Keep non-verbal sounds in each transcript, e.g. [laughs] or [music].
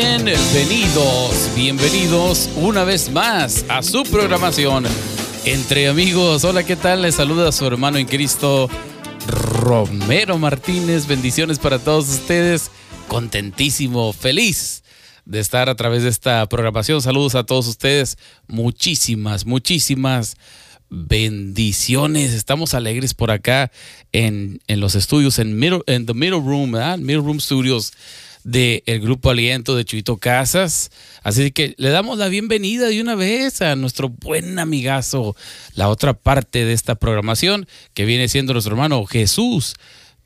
Bienvenidos, bienvenidos una vez más a su programación Entre Amigos. Hola, ¿qué tal? Les saluda su hermano en Cristo, Romero Martínez. Bendiciones para todos ustedes. Contentísimo, feliz de estar a través de esta programación. Saludos a todos ustedes. Muchísimas, muchísimas bendiciones. Estamos alegres por acá en, en los estudios, en, middle, The Middle Room. Middle Room Studios del Grupo Aliento de Chuito Casas. Así que le damos la bienvenida de una vez a nuestro buen amigazo, la otra parte de esta programación, que viene siendo nuestro hermano Jesús.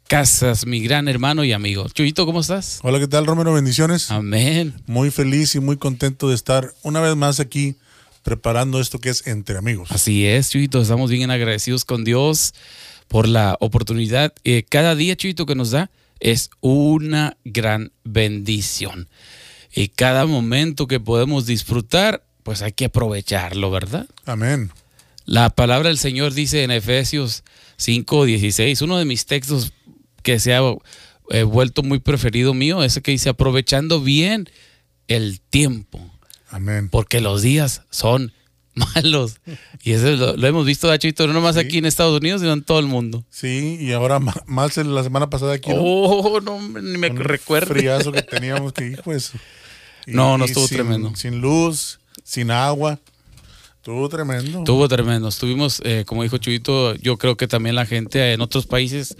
Casas, mi gran hermano y amigo. Chuyito, ¿cómo estás? Hola, ¿qué tal, Romero? Bendiciones. Amén. Muy feliz y muy contento de estar una vez más aquí preparando esto que es Entre Amigos. Así es, Chuyito. Estamos bien agradecidos con Dios por la oportunidad. Eh, cada día, Chuyito, que nos da es una gran bendición. Y cada momento que podemos disfrutar, pues hay que aprovecharlo, ¿verdad? Amén. La palabra del Señor dice en Efesios 5, 16, uno de mis textos que se ha eh, vuelto muy preferido mío, ese que dice, aprovechando bien el tiempo. Amén. Porque los días son [laughs] malos. Y eso lo, lo hemos visto, Dachito, no nomás Sí. aquí en Estados Unidos, sino en todo el mundo. Sí, y ahora más la semana pasada aquí. ¿no? Oh, no, hombre, ni me recuerdo. friazo que [laughs] teníamos que, hijo, eso. Y- No, no estuvo sin- tremendo. Sin luz, sin agua. Estuvo tremendo. Estuvo tremendo. Estuvimos, eh, como dijo Chuyito, yo creo que también la gente en otros países,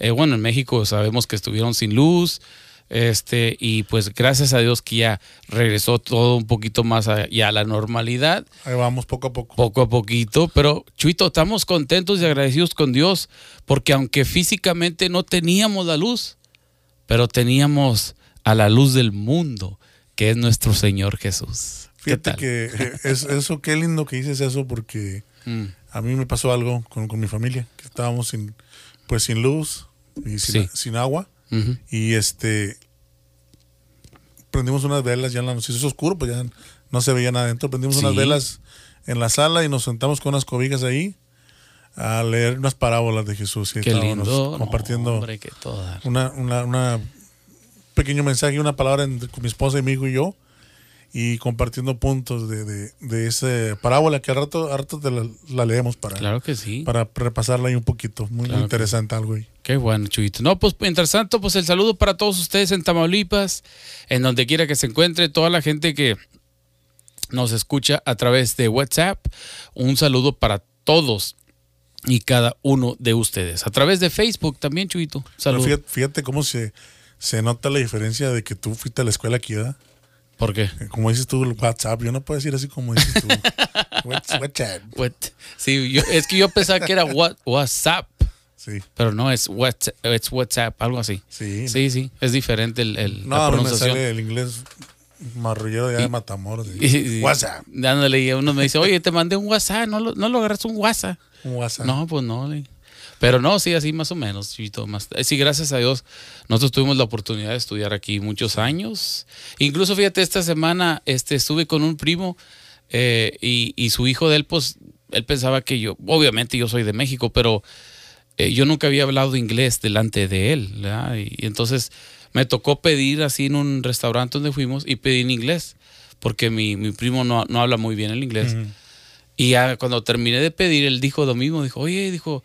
eh, bueno, en México sabemos que estuvieron sin luz, este, y pues gracias a Dios que ya regresó todo un poquito más a, ya a la normalidad, Ahí vamos poco a poco. poco a poquito, pero Chuito, estamos contentos y agradecidos con Dios, porque aunque físicamente no teníamos la luz, pero teníamos a la luz del mundo, que es nuestro Señor Jesús. ¿Qué Fíjate que eh, es, eso, qué lindo que dices eso, porque Mm, a mí me pasó algo con, con mi familia, que estábamos sin, pues sin luz y sin, Sí. sin agua. Y este prendimos unas velas ya en la noche, hizo oscuro, pues ya no se veía nada adentro. Prendimos unas Sí. velas en la sala y nos sentamos con unas cobijas ahí a leer unas parábolas de Jesús. y Qué lindo. No, compartiendo hombre, toda. una, una, una pequeño mensaje, una palabra entre- con mi esposa y mi hijo y yo. Y compartiendo puntos de, de, de esa parábola que al rato, al rato te la, la leemos para, Claro que sí. para repasarla ahí un poquito. Muy Claro interesante algo ahí. Qué bueno, Chuyito. No, pues mientras tanto, pues el saludo para todos ustedes en Tamaulipas, en donde quiera que se encuentre, toda la gente que nos escucha a través de WhatsApp. Un saludo para todos y cada uno de ustedes. A través de Facebook también, Chuyito. Pero Saludos. fíjate, fíjate cómo se, se nota la diferencia de que tú fuiste a la escuela aquí, ¿verdad? ¿Por qué? Como dices tú, WhatsApp, yo no puedo decir así como dices tú. [laughs] Whats- WhatsApp. What? Sí, yo- es que yo pensaba que era what- WhatsApp, Sí, pero no, es WhatsApp, es WhatsApp, algo así. sí. Sí, sí, es diferente el, el- No, la mí me pronunciación. sale el inglés marrullero allá de Matamoros. de Y- y- WhatsApp. Dándole, y uno me dice, oye, te mandé un WhatsApp, no lo, no lo agarras un WhatsApp. Un WhatsApp. No, pues no. le- Pero no, sí, así más o menos. Chivito, más. eh, Sí, gracias a Dios, nosotros tuvimos la oportunidad de estudiar aquí muchos años. Incluso, fíjate, esta semana este, estuve con un primo eh, y, y su hijo de él, pues, él pensaba que yo, obviamente yo soy de México, pero eh, yo nunca había hablado inglés delante de él. ¿verdad? Y, y entonces me tocó pedir así en un restaurante donde fuimos y pedí en inglés, porque mi, mi primo no, no habla muy bien el inglés. Ujú. Y ya cuando terminé de pedir, él dijo lo mismo, dijo, oye, dijo,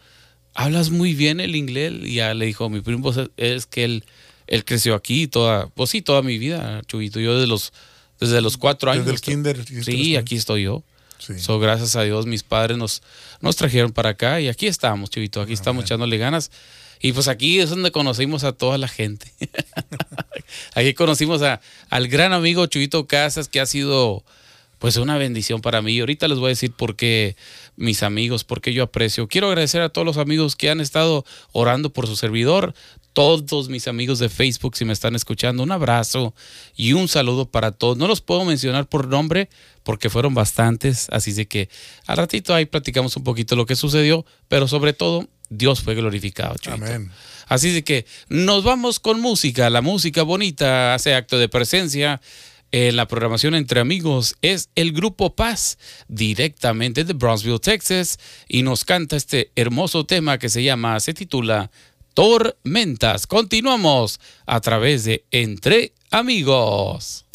hablas muy bien el inglés. Y ya le dijo, mi primo, pues, es que él, él creció aquí toda, pues sí, toda mi vida, Chuyito. Yo desde los, desde los cuatro años. Desde el kinder. Sí, aquí estoy yo. Sí. So, gracias a Dios, mis padres nos, nos trajeron para acá y aquí estamos, Chuyito. Aquí estamos echándole ganas. Y pues aquí es donde conocimos a toda la gente. [laughs] aquí conocimos a, al gran amigo Chuyito Casas, que ha sido pues una bendición para mí. Y ahorita les voy a decir por qué mis amigos, por qué yo aprecio. Quiero agradecer a todos los amigos que han estado orando por su servidor. Todos mis amigos de Facebook, si me están escuchando, un abrazo y un saludo para todos. No los puedo mencionar por nombre porque fueron bastantes, así de que al ratito ahí platicamos un poquito lo que sucedió, pero sobre todo Dios fue glorificado. Chuyito. Amén. Así de que nos vamos con música. La música bonita hace acto de presencia. En la programación entre amigos es el grupo Paz, directamente de Brownsville, Texas, y nos canta este hermoso tema que se llama, se titula Tormentas. Continuamos a través de Entre Amigos.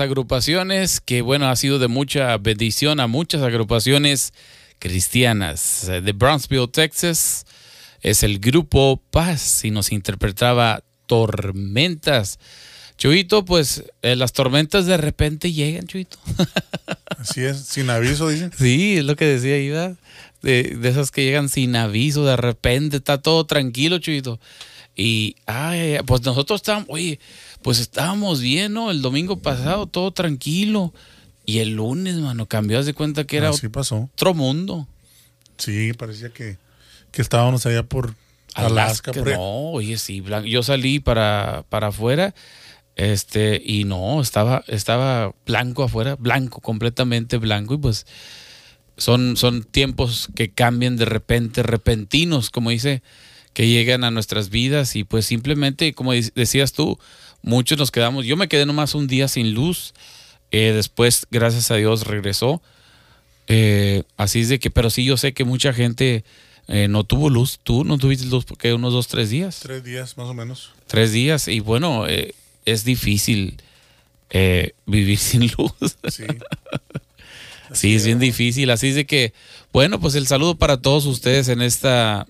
Agrupaciones que, bueno, ha sido de mucha bendición a muchas agrupaciones cristianas. De Brownsville, Texas, es el grupo Paz y nos interpretaba Tormentas. Chuito, pues eh, las tormentas de repente llegan, Chuito. [laughs] Así es, sin aviso, dicen. Sí, es lo que decía Ida. De, de esas que llegan sin aviso, de repente está todo tranquilo, Chuito. Y, ay, pues nosotros estamos, oye, pues estábamos bien, ¿no? El domingo pasado todo tranquilo. Y el lunes, mano, cambió de cuenta que era otro mundo. Sí, parecía que, que estábamos allá por Alaska. no, oye, sí, yo salí para, para afuera este, y no, estaba, estaba blanco afuera, blanco, completamente blanco. Y pues son, son tiempos que cambian de repente, repentinos, como dice, que llegan a nuestras vidas y pues simplemente, como decías tú, Muchos nos quedamos, yo me quedé nomás un día sin luz, eh, después, gracias a Dios, regresó. Eh, así es de que, pero sí, yo sé que mucha gente eh, no tuvo luz. Tú no tuviste luz porque unos dos, tres días. Tres días, más o menos. Tres días, y bueno, es difícil vivir [laughs] sin luz. Sí. Sí, es bien difícil. Así es de que, bueno, pues el saludo para todos ustedes en esta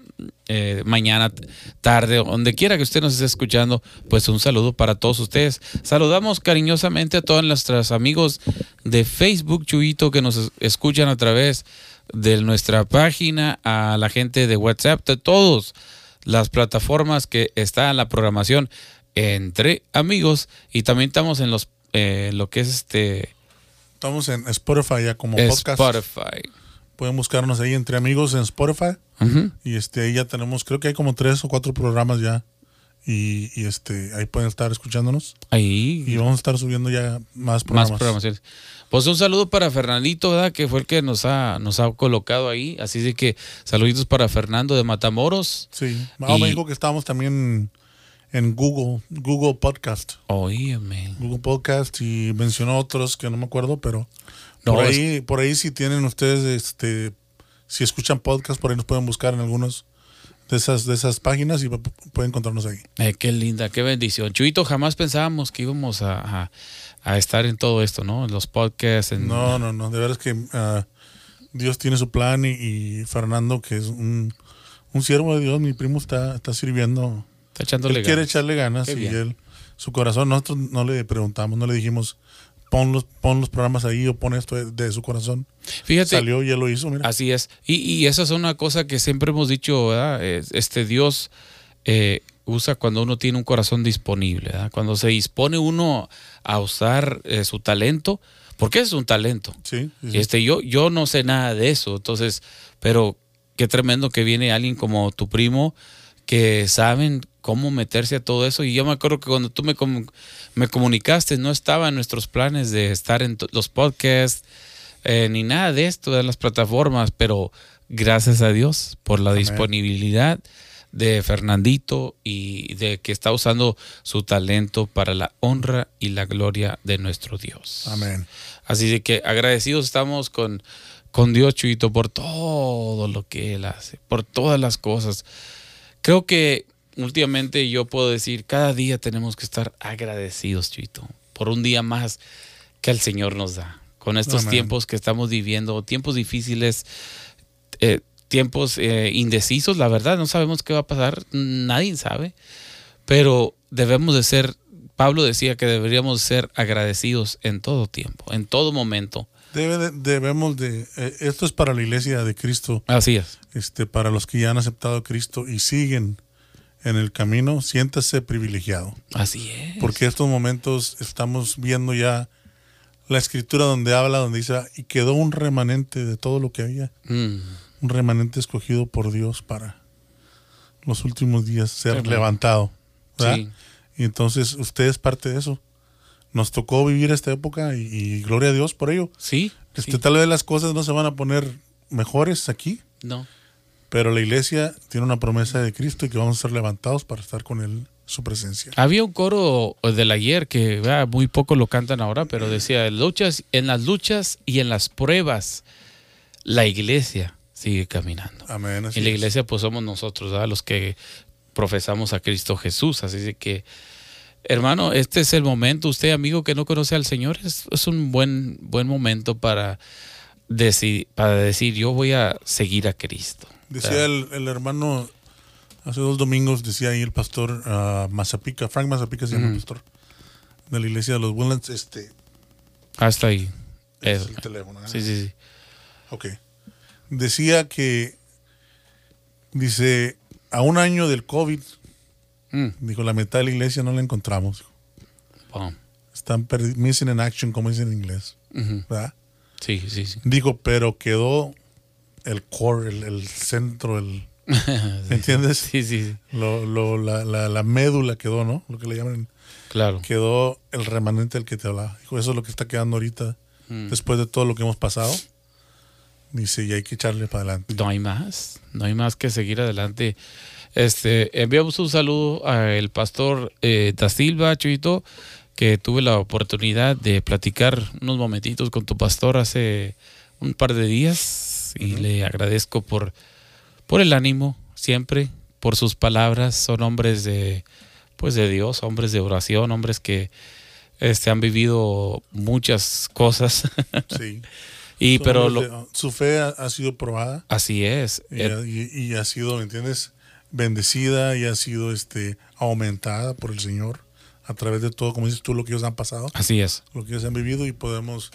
eh, mañana, tarde, donde quiera que usted nos esté escuchando, pues un saludo para todos ustedes. Saludamos cariñosamente a todos nuestros amigos de Facebook, Chuito, que nos escuchan a través de nuestra página, a la gente de WhatsApp, de todas las plataformas que está en la programación entre amigos y también estamos en los eh, lo que es este Estamos en Spotify ya como podcast. Spotify. Pueden buscarnos ahí entre amigos en Spotify. Ujú. Y este ahí ya tenemos, creo que hay como tres o cuatro programas ya. Y, y, este ahí pueden estar escuchándonos. Ahí Y vamos a estar subiendo ya más programas. más programaciones. Pues un saludo para Fernandito, ¿verdad? Que fue el que nos ha, nos ha colocado ahí. Así de que saluditos para Fernando de Matamoros. Sí. Ah, Y- me dijo que estábamos también en Google, Google Podcast. Oíeme. Google Podcast y mencionó otros que no me acuerdo, pero No, por es- ahí, por ahí si tienen ustedes, este, si escuchan podcast, por ahí nos pueden buscar en algunos de esas, de esas páginas y pu- pueden encontrarnos ahí. Eh, qué linda, qué bendición. Chuito, jamás pensábamos que íbamos a, a- a estar en todo esto, ¿no? En los podcasts. En, No, no, no, de veras que ah, Dios tiene su plan y, y Fernando, que es un, un siervo de Dios, mi primo está, está sirviendo. Está echándole Él quiere ganas. echarle ganas Qué y bien. él, su corazón, nosotros no le preguntamos, no le dijimos, pon los, pon los programas ahí o pon esto de, de su corazón. Fíjate, Salió y él lo hizo, mira. Así es. Y, y esa es una cosa que siempre hemos dicho, ¿verdad? Es- Este Dios eh, usa cuando uno tiene un corazón disponible, ¿verdad? Cuando se dispone uno a usar eh, su talento, porque es un talento. Sí, sí, sí. Este, yo, yo no sé nada de eso, entonces, pero qué tremendo que viene alguien como tu primo que saben cómo meterse a todo eso. Y yo me acuerdo que cuando tú me, comu- me comunicaste, no estaba en nuestros planes de estar en los podcasts, eh, ni nada de esto, de las plataformas, pero gracias a Dios por la Amén. disponibilidad de Fernandito y de que está usando su talento para la honra y la gloria de nuestro Dios. Amén. Así de que agradecidos estamos con, con Dios, Chuito, por todo lo que Él hace, por todas las cosas. Creo que últimamente yo puedo decir, cada día tenemos que estar agradecidos, Chuito, por un día más que el Señor nos da. Con estos tiempos que estamos viviendo, tiempos difíciles, eh, tiempos eh, indecisos, la verdad, no sabemos qué va a pasar, nadie sabe, pero debemos de ser, Pablo decía que deberíamos ser agradecidos en todo tiempo, en todo momento. Debe de- debemos de, eh, esto es para la iglesia de Cristo, Así es. este, para los que ya han aceptado a Cristo y siguen en el camino, siéntase privilegiado. Así es. Porque estos momentos estamos viendo ya la escritura donde habla, donde dice, "Ah, y quedó un remanente de todo lo que había, Mm, un remanente escogido por Dios para los últimos días ser levantado. Sí. Y entonces usted es parte de eso. Nos tocó vivir esta época y, y gloria a Dios por ello. Sí. Este, sí. Tal vez las cosas no se van a poner mejores aquí, No. Pero la iglesia tiene una promesa de Cristo y que vamos a ser levantados para estar con Él, su presencia. Había un coro del ayer que ah, muy poco lo cantan ahora, pero decía, luchas, en las luchas y en las pruebas, la iglesia sigue caminando. Amén. Y la es. iglesia pues somos nosotros, ¿verdad? los que profesamos a Cristo Jesús. Así de que, hermano, este es el momento. Usted, amigo que no conoce al Señor, es, es un buen, buen momento para, decir, para decir, yo voy a seguir a Cristo. Decía el, el hermano, hace dos domingos, decía ahí el pastor ah, Mazapica, Frank Mazapica se llama el Ujú. pastor de la iglesia de los Woodlands. Este, Hasta ahí. es Eso. el teléfono. ¿eh? Sí, sí, sí. Ok. Decía que, dice, a un año del COVID, Mm, dijo, la mitad de la iglesia no la encontramos. wow. Están missing in action, como dicen en inglés. ¿verdad? Sí, sí, sí. Dijo, pero quedó el core, el, el centro, el, [laughs] ¿me entiendes? Sí, sí, sí. Lo, lo, la, la, la médula quedó, ¿no? Lo que le llaman, Claro. quedó el remanente del que te hablaba. Eso es lo que está quedando ahorita, Mm. después de todo lo que hemos pasado. Dice, y hay que echarle para adelante. No hay más, no hay más que seguir adelante. Este, enviamos un saludo al pastor eh, Da Silva, Chuito, que tuve la oportunidad de platicar unos momentitos con tu pastor hace un par de días y le agradezco por, por el ánimo siempre, por sus palabras. Son hombres de, pues de Dios, hombres de oración, hombres que este, han vivido muchas cosas. [laughs] Sí. y Son pero lo- de- su fe ha, ha sido probada así es. y, Eh, y ha sido, ¿me entiendes? Bendecida y ha sido este, aumentada por el Señor a través de todo, como dices tú, lo que ellos han pasado. así es. lo que ellos han vivido y podemos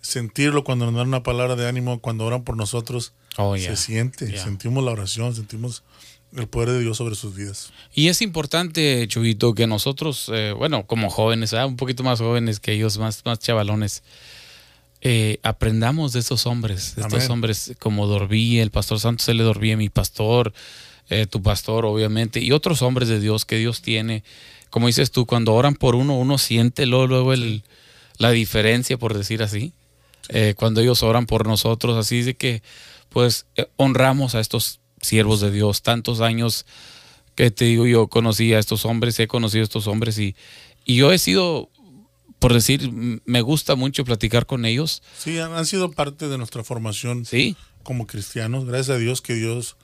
sentirlo cuando nos dan una palabra de ánimo, cuando oran por nosotros, Oh, yeah. se siente, Yeah. sentimos la oración, sentimos el poder de Dios sobre sus vidas. Y es importante, Chubito, que nosotros, eh, bueno, como jóvenes, ¿verdad? un poquito más jóvenes que ellos, más, más chavalones, eh, aprendamos de estos hombres, de estos hombres como Dorví, el pastor Santos L. Dorví, mi pastor, eh, tu pastor, obviamente, y otros hombres de Dios que Dios tiene. Como dices tú, cuando oran por uno, uno siente luego, luego el, la diferencia, por decir así. Eh, cuando ellos oran por nosotros, así de que, pues, eh, honramos a estos siervos de Dios, tantos años que te digo, yo conocí a estos hombres, he conocido a estos hombres y, y yo he sido, por decir, me gusta mucho platicar con ellos. Sí, han, han sido parte de nuestra formación Sí, como cristianos. Gracias a Dios que Dios,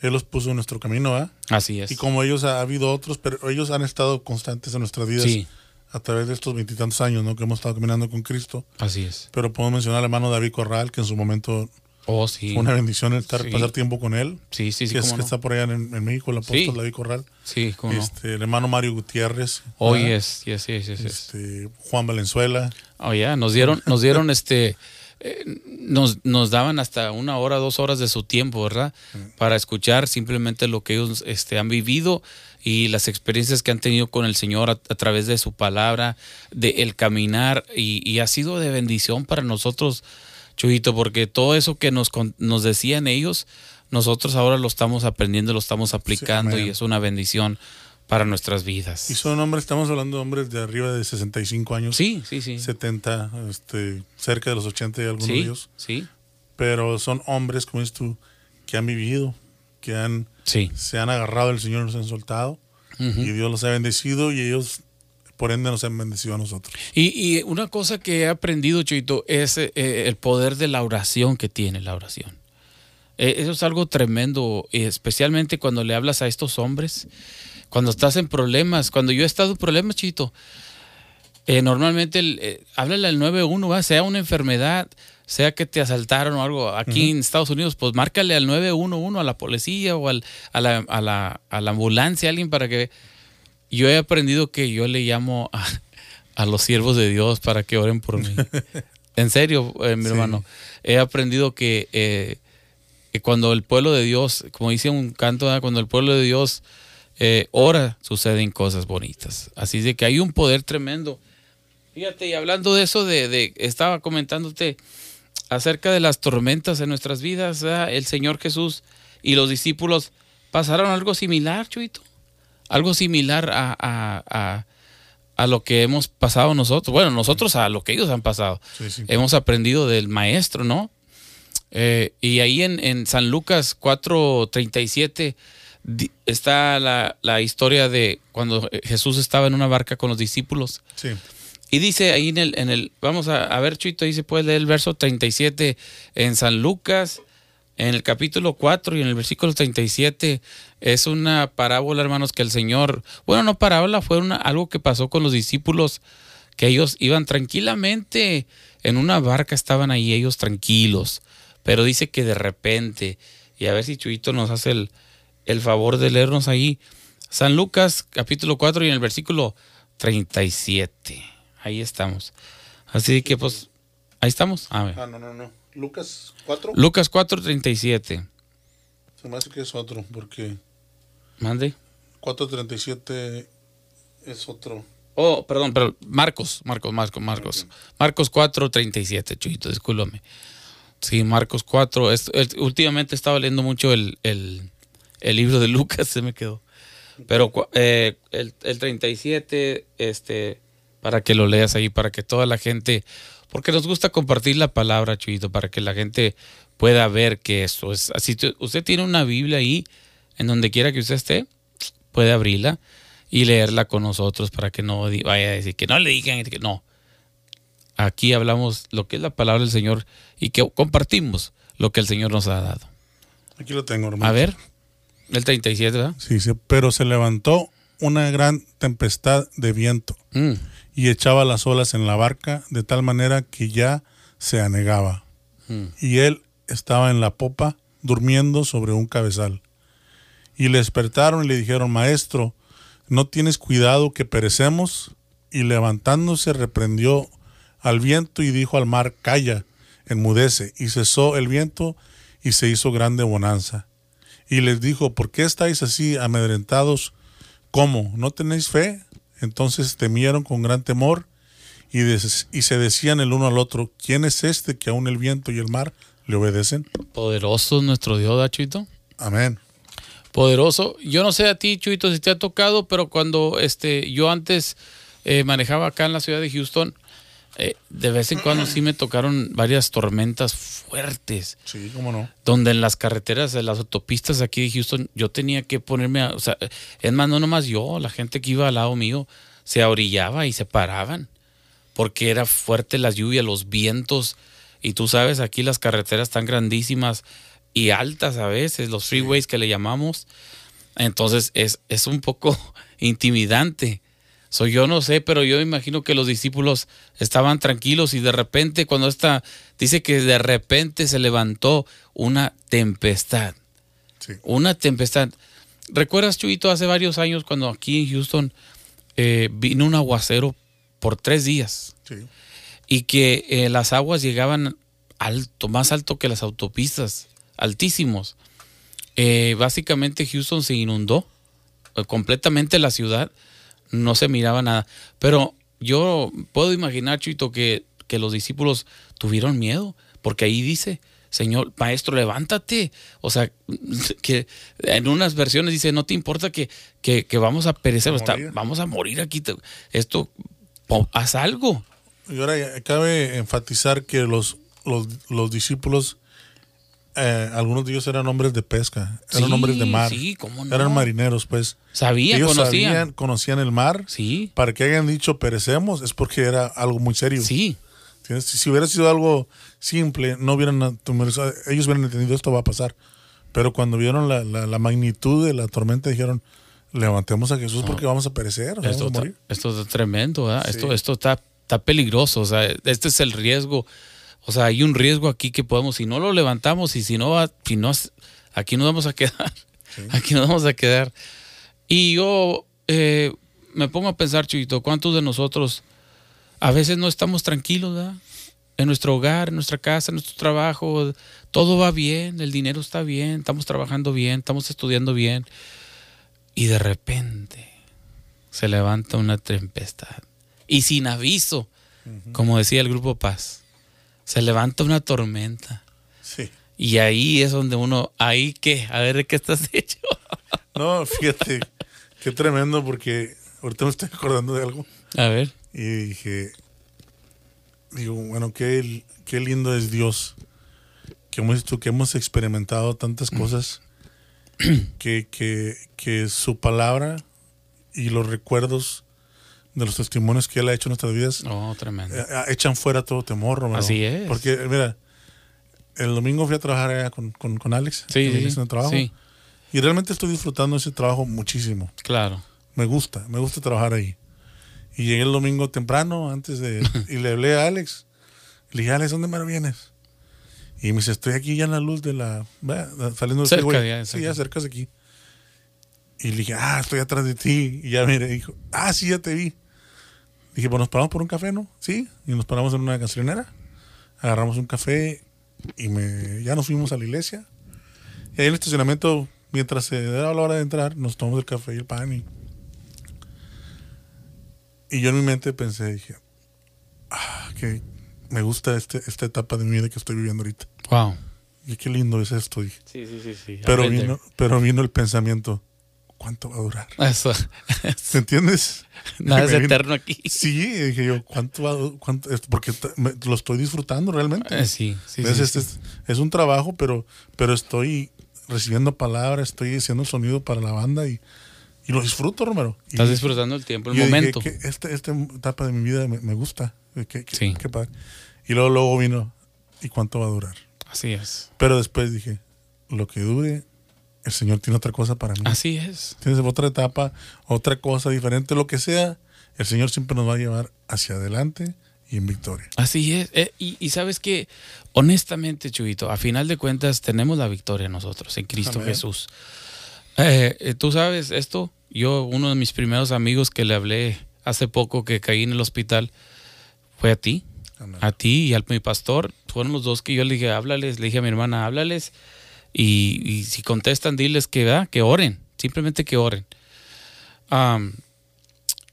Él los puso en nuestro camino, ¿ah? así es. Y como ellos ha habido otros, pero ellos han estado constantes en nuestras vidas Sí, a través de estos veintitantos años, ¿no? Que hemos estado caminando con Cristo. así es. Pero podemos mencionar al hermano David Corral, que en su momento Oh, sí. fue una bendición estar, Sí. pasar tiempo con él. Sí, sí, sí, que, es- cómo que no. está por allá en, en México, el apóstol Sí. David Corral. Sí, cómo no. Este, el hermano Mario Gutiérrez. Oh, ¿verdad? yes, yes, yes, yes, yes. Este, Juan Valenzuela. Oh, ya, nos dieron, nos dieron [laughs] este, eh, nos, nos daban hasta una hora, dos horas de su tiempo, ¿verdad? Para escuchar simplemente lo que ellos este, han vivido y las experiencias que han tenido con el Señor a, a través de su palabra, de el caminar y, y ha sido de bendición para nosotros, Chuyito, porque todo eso que nos, con- nos decían ellos, nosotros ahora lo estamos aprendiendo, lo estamos aplicando y es una bendición para nuestras vidas. Y son hombres, estamos hablando de hombres de arriba de 65 años. Sí, sí, sí. 70, este, cerca de los 80 y algunos de Sí, ellos. sí, Pero son hombres, como dices tú, que han vivido, que han, sí. se han agarrado al Señor nos han soltado. Y Dios los ha bendecido y ellos, por ende, nos han bendecido a nosotros. Y, y una cosa que he aprendido, Chito, es eh, el poder de la oración que tiene la oración. Eh, eso es algo tremendo, especialmente cuando le hablas a estos hombres, cuando estás en problemas, cuando yo he estado en problemas, Chito. eh, normalmente el, eh, háblale al 911, ¿va? sea una enfermedad, sea que te asaltaron o algo. Aquí en Estados Unidos, pues márcale al 911 a la policía o al, a, la, a, la, a la ambulancia, a alguien para que... Yo he aprendido que yo le llamo a, a los siervos de Dios para que oren por mí. [laughs] en serio, eh, mi Sí. hermano. He aprendido que, eh, que cuando el pueblo de Dios, como dice un canto, ¿verdad? cuando el pueblo de Dios eh, ora, suceden cosas bonitas. Así de que hay un poder tremendo. Fíjate, y hablando de eso, de, de- estaba comentándote acerca de las tormentas en nuestras vidas, ¿verdad? el Señor Jesús y los discípulos pasaron algo similar, Chuito. Algo similar a, a- a- a lo que hemos pasado nosotros. Bueno, nosotros a lo que ellos han pasado. Sí, sí. Hemos aprendido del maestro, ¿no? Eh, y ahí en, en San Lucas 4:37 di- está la, la historia de cuando Jesús estaba en una barca con los discípulos. Sí. Y dice ahí en el, en el vamos a, ver, Chuito, ahí se puede leer el verso 37 en San Lucas, en el capítulo 4 y en el versículo 37. Es una parábola, hermanos, que el Señor, bueno, no parábola, fue algo que pasó con los discípulos, que ellos iban tranquilamente en una barca, estaban ahí ellos tranquilos. Pero dice que de repente, y a ver si Chuito nos hace el, el favor de leernos ahí, San Lucas capítulo 4 y en el versículo 37. Ahí estamos. Así que pues, ahí estamos. A ver. Ah, no, no, no. Lucas 4. Lucas 4, 37. Se me hace que es otro, porque Mande. 437 es otro. Oh, perdón, pero Marcos, Marcos, Marcos, Marcos. Marcos 4, 37, Chuyito, discúlpame. Sí, Marcos 4. es- el- últimamente estaba leyendo mucho el, el- el libro de Lucas, [laughs] se me quedó. Pero eh, el, el 37, este, para que lo leas ahí, para que toda la gente, porque nos gusta compartir la palabra, Chuyito, para que la gente pueda ver que esto es así. Usted tiene una Biblia ahí, en donde quiera que usted esté, puede abrirla y leerla con nosotros para que no vaya a decir que no le digan que no. Aquí hablamos lo que es la palabra del Señor y que compartimos lo que el Señor nos ha dado. Aquí lo tengo, hermano. A ver, el 37, ¿verdad? Sí, sí, pero se levantó una gran tempestad de viento Mm, y echaba las olas en la barca de tal manera que ya se anegaba. mm. Y él estaba en la popa durmiendo sobre un cabezal. Y le despertaron y le dijeron, Maestro, ¿no tienes cuidado que perecemos? Y levantándose reprendió al viento y dijo al mar, calla, enmudece. Y cesó el viento y se hizo grande bonanza. Y les dijo, ¿por qué estáis así amedrentados? ¿Cómo? ¿No tenéis fe? Entonces temieron con gran temor y, se decían el uno al otro, ¿quién es este que aún el viento y el mar le obedecen? Poderoso es nuestro Dios, ¿da, Chuito? Amén. Poderoso. Yo no sé a ti, Chuito, si te ha tocado, pero cuando este, yo antes eh, manejaba acá en la ciudad de Houston, eh, de vez en cuando sí me tocaron varias tormentas fuertes. Sí, cómo no. donde en las carreteras, en las autopistas aquí de Houston, yo tenía que ponerme, a- o sea, es más, no nomás yo, la gente que iba al lado mío se orillaba y se paraban, porque era fuerte la lluvia, los vientos, y tú sabes, aquí las carreteras están grandísimas y altas a veces, los freeways que le llamamos, entonces es, es un poco [laughs] intimidante. Soy yo no sé, pero yo me imagino que los discípulos estaban tranquilos y de repente cuando esta dice que de repente se levantó una tempestad, Sí. una tempestad. ¿Recuerdas, Chuito, hace varios años cuando aquí en Houston eh, vino un aguacero por tres días Sí. y que eh, las aguas llegaban alto, más alto que las autopistas, altísimos? Eh, básicamente Houston se inundó completamente la ciudad, no se miraba nada. Pero yo puedo imaginar, Chuito, que, que los discípulos tuvieron miedo, porque ahí dice, Señor, maestro, levántate. O sea, [laughs] que en unas versiones dice, no te importa que, que, que vamos a perecer, A o vamos a morir aquí. Esto, haz algo. Y ahora ya cabe enfatizar que los, los, los discípulos, eh, algunos de ellos eran hombres de pesca, eran Sí, hombres de mar, sí, cómo no. eran marineros, pues. Sabían, ellos conocían. sabían, conocían el mar. Sí, Para que hayan dicho perecemos es porque era algo muy serio. sí. ¿Entiendes? Si, hubiera sido algo simple, no hubieran, ellos hubieran entendido esto va a pasar. Pero cuando vieron la, la- la magnitud de la tormenta, dijeron, levantemos a Jesús porque vamos a perecer, o sea, Esto vamos a está, morir. esto está tremendo, ¿verdad? Sí. Esto, esto está, está peligroso, o sea, este es el riesgo. O sea, hay un riesgo aquí que podemos, si no lo levantamos y si no, va- si no aquí nos vamos a quedar. [laughs] Aquí nos vamos a quedar. Y yo eh, me pongo a pensar, Chiquito, ¿cuántos de nosotros a veces no estamos tranquilos, ¿verdad? En nuestro hogar, en nuestra casa, en nuestro trabajo, todo va bien, el dinero está bien, estamos trabajando bien, estamos estudiando bien. Y de repente se levanta una tempestad. Y sin aviso, como decía el grupo Paz, se levanta una tormenta. Sí. Y ahí es donde uno, ahí qué, a ver qué estás [laughs] hecho. No, fíjate, qué tremendo porque ahorita me estoy acordando de algo A ver. y dije, digo, bueno, qué, qué lindo es Dios, que hemos, que hemos experimentado tantas cosas, que, que, que su palabra y los recuerdos de los testimonios que Él ha hecho en nuestras vidas Oh, tremendo. eh, eh, echan fuera todo temor, Romero. Así es. Porque, mira, el domingo fui a trabajar allá con, con, con Alex, Sí, trabajo, y realmente estoy disfrutando ese trabajo muchísimo. claro. Me gusta, me gusta trabajar ahí. Y llegué el domingo temprano antes de... [laughs] y le hablé a Alex. Le dije, Alex, ¿dónde me vienes? Y me dice, estoy aquí ya en la luz de la... Saliendo del Cerca, ya, Sí, ya cerca de aquí. Y le dije, ah, estoy atrás de ti. Y ya mire, dijo, ah, sí, ya te vi. Dije, pues nos paramos por un café, ¿no? Sí. Y nos paramos en una gasolinera. Agarramos un café y me, ya nos fuimos a la iglesia. Y ahí en el estacionamiento, mientras se daba la hora de entrar, nos tomamos el café y el pan. Y, y yo en mi mente pensé, dije, ah, que me gusta este, esta etapa de mi vida que estoy viviendo ahorita. Wow. Y qué lindo es esto. Dije. Sí, sí, sí, sí. Pero vino, pero vino el pensamiento, ¿cuánto va a durar? Eso. ¿Se entiendes? [laughs] Nada es eterno aquí. Sí, dije yo, ¿cuánto va a cuánto, es- Porque me- lo estoy disfrutando realmente. Eh, sí, sí, sí, Este sí. Es, es un trabajo, pero, pero estoy recibiendo palabras, estoy haciendo sonido para la banda y, y lo disfruto, Romero. Y Estás disfrutando el tiempo, el dije momento. que esta, esta etapa de mi vida me, me gusta. Eh, qué- qué- Sí. qué padre. Y luego, luego vino, ¿y cuánto va a durar? Así es. Pero después dije, lo que dure, el Señor tiene otra cosa para mí. Así es. Tienes otra etapa, otra cosa diferente, lo que sea, el Señor siempre nos va a llevar hacia adelante y en victoria. Así es. Eh, y, y sabes que, honestamente, Chuito, a final de cuentas tenemos la victoria nosotros en Cristo Amén. Jesús. Eh, eh, Tú sabes esto, yo, uno de mis primeros amigos que le hablé hace poco que caí en el hospital, fue a ti. Amén. a ti y al mi pastor. Fueron los dos que yo le dije, háblales, le dije a mi hermana, háblales. Y, y si contestan, diles que, ¿verdad? que oren, simplemente que oren. Am,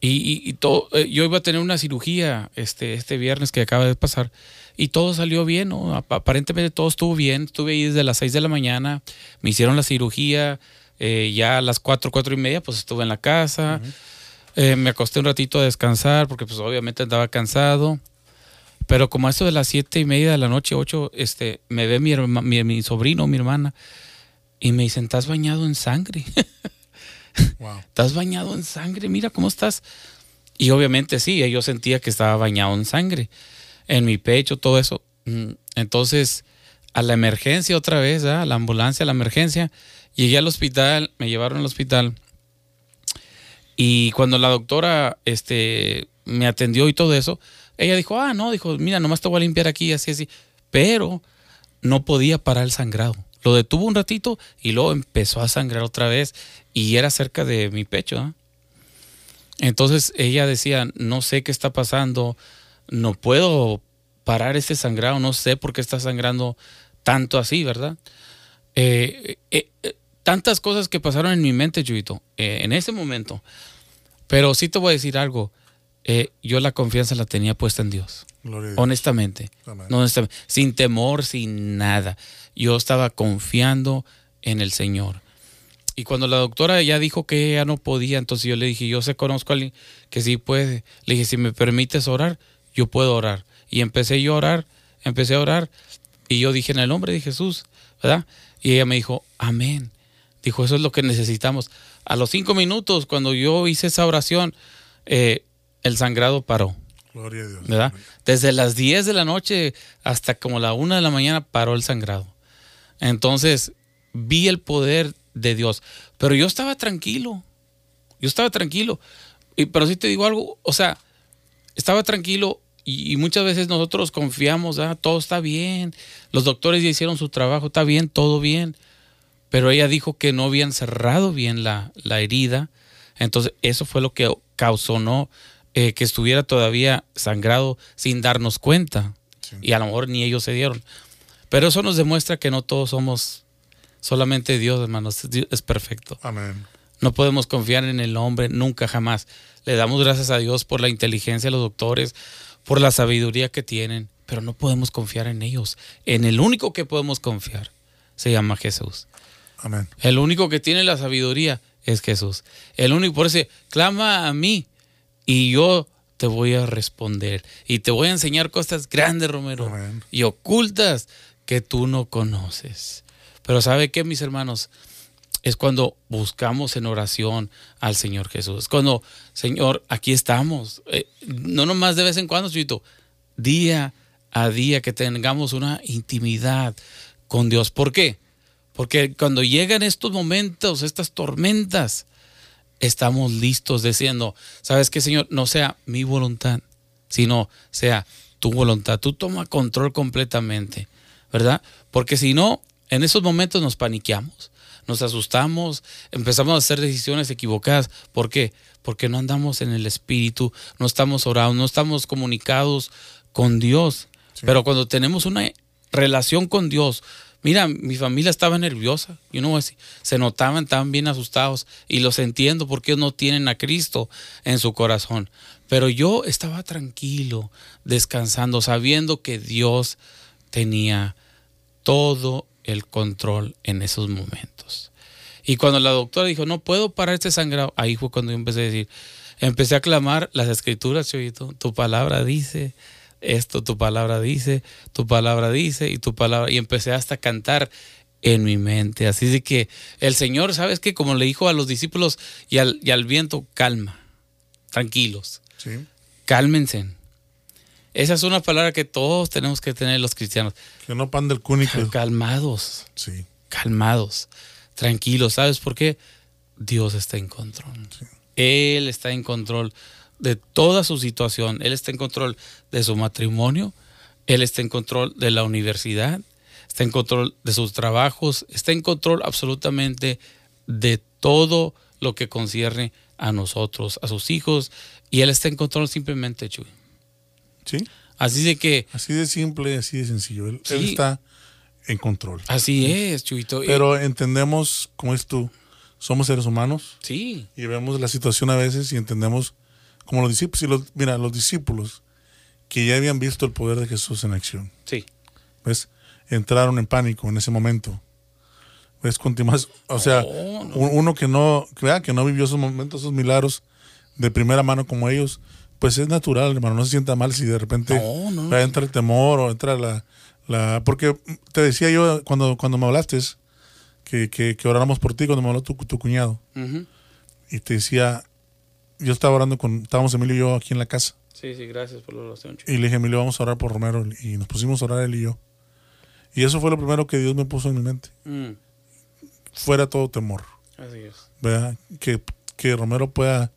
y y- y todo, eh, yo iba a tener una cirugía este, este viernes que acaba de pasar y todo salió bien, ¿no? Ap- aparentemente todo estuvo bien. Estuve ahí desde las 6 de la mañana, me hicieron la cirugía, eh, ya a las 4, 4 y media, pues estuve en la casa. Eh, me acosté un ratito a descansar porque pues obviamente andaba cansado. Pero como a eso de las siete y media de la noche, ocho, este, me ve mi, herma- mi, mi sobrino, mi hermana, y me dicen, estás bañado en sangre. [laughs] Wow. estás bañado en sangre, mira cómo estás. Y obviamente sí, yo sentía que estaba bañado en sangre, en mi pecho, todo eso. Mm, Entonces, a la emergencia otra vez, a la ambulancia, a la emergencia, llegué al hospital, me llevaron al hospital. Y cuando la doctora este, me atendió y todo eso, ella dijo, ah, no, dijo, mira, nomás te voy a limpiar aquí, así, así. Pero no podía parar el sangrado. Lo detuvo un ratito y luego empezó a sangrar otra vez y era cerca de mi pecho. Entonces ella decía, no sé qué está pasando, no puedo parar este sangrado, no sé por qué está sangrando tanto así, ¿verdad? Eh, eh, eh, tantas cosas que pasaron en mi mente, Chuyito, eh, en ese momento. Pero sí te voy a decir algo, eh, yo la confianza la tenía puesta en Dios, Gloria honestamente, sin temor, sin nada. Yo estaba confiando en el Señor. Y cuando la doctora ya dijo que ella no podía, entonces yo le dije, yo sé, conozco a alguien que sí puede. Le dije, si me permites orar, yo puedo orar. Y empecé yo a orar, empecé a orar. Y yo dije en el nombre de Jesús, ¿verdad? Y ella me dijo, amén. Dijo, eso es lo que necesitamos. A los cinco minutos, cuando yo hice esa oración, eh, el sangrado paró. Gloria a Dios. ¿verdad? Desde las 10 de la noche hasta como la 1 de la mañana paró el sangrado. Entonces vi el poder de Dios. Pero yo estaba tranquilo. Yo estaba tranquilo. Y, pero sí te digo algo, o sea, estaba tranquilo y, y muchas veces nosotros confiamos, ah, todo está bien. Los doctores ya hicieron su trabajo, está bien, todo bien. Pero ella dijo que no habían cerrado bien la, la herida. Entonces, eso fue lo que causó, ¿no? Eh, que estuviera todavía sangrado sin darnos cuenta. Sí. Y a lo mejor ni ellos se dieron. Pero eso nos demuestra que no todos somos solamente Dios, hermanos. Dios es perfecto. Amén. No podemos confiar en el hombre nunca jamás. Le damos gracias a Dios por la inteligencia de los doctores, por la sabiduría que tienen, pero no podemos confiar en ellos. En el único que podemos confiar se llama Jesús. Amén. El único que tiene la sabiduría es Jesús. El único, por eso, clama a mí y yo te voy a responder. Y te voy a enseñar cosas grandes, Romero, Amén. y ocultas que tú no conoces. Pero ¿sabe qué, mis hermanos? Es cuando buscamos en oración al Señor Jesús. Es cuando, Señor, aquí estamos. Eh, no nomás de vez en cuando, Chuyito, día a día que tengamos una intimidad con Dios. ¿Por qué? Porque cuando llegan estos momentos, estas tormentas, estamos listos diciendo, ¿sabes qué, Señor? No sea mi voluntad, sino sea tu voluntad. Tú toma control completamente, ¿verdad? Porque si no, en esos momentos nos paniqueamos, nos asustamos, empezamos a hacer decisiones equivocadas. ¿Por qué? Porque no andamos en el Espíritu, no estamos orando, no estamos comunicados con Dios. Pero cuando tenemos una relación con Dios, mira, mi familia estaba nerviosa, know, así, se notaban, estaban bien asustados y los entiendo porque ellos no tienen a Cristo en su corazón. Pero yo estaba tranquilo, descansando, sabiendo que Dios tenía todo el control en esos momentos. Y cuando la doctora dijo, no puedo parar este sangrado, ahí fue cuando yo empecé a decir, empecé a clamar las escrituras, Chovito, tu palabra dice esto, tu palabra dice, tu palabra dice y tu palabra, y empecé hasta a cantar en mi mente. Así de que el Señor, ¿sabes qué? Como le dijo a los discípulos y al, y al viento, calma, tranquilos, Sí. cálmense. Esa es una palabra que todos tenemos que tener los cristianos. Que no pan del cúnico. [laughs] Calmados, Sí. calmados, tranquilos. ¿Sabes por qué? Dios está en control. Él está en control de toda su situación. Él está en control de su matrimonio. Él está en control de la universidad. Está en control de sus trabajos. Está en control absolutamente de todo lo que concierne a nosotros, a sus hijos. Y Él está en control simplemente, Chuy. Sí. Así de que, Así de simple, así de sencillo. Él, está en control. así es, Chuito. Pero entendemos, como es tú, somos seres humanos sí, y vemos la situación a veces y entendemos, como los discípulos, mira, los discípulos que ya habían visto el poder de Jesús en acción, sí. ¿ves? Entraron en pánico en ese momento. ¿Ves? Continuas, o sea, No, no. un- uno que no, vea, que no vivió esos momentos, esos milagros de primera mano como ellos, pues es natural, hermano, no se sienta mal si de repente No, entra el temor o entra la, la... Porque te decía yo cuando, cuando me hablaste que, que, que oráramos por ti, cuando me habló tu, tu cuñado, Ujú. y te decía, yo estaba orando con, estábamos Emilio y yo aquí en la casa, Sí, sí, gracias por la oración, y le dije, Emilio, vamos a orar por Romero, y nos pusimos a orar él y yo. Y eso fue lo primero que Dios me puso en mi mente, Mm, fuera todo temor. así es. ¿verdad? Que, que Romero pueda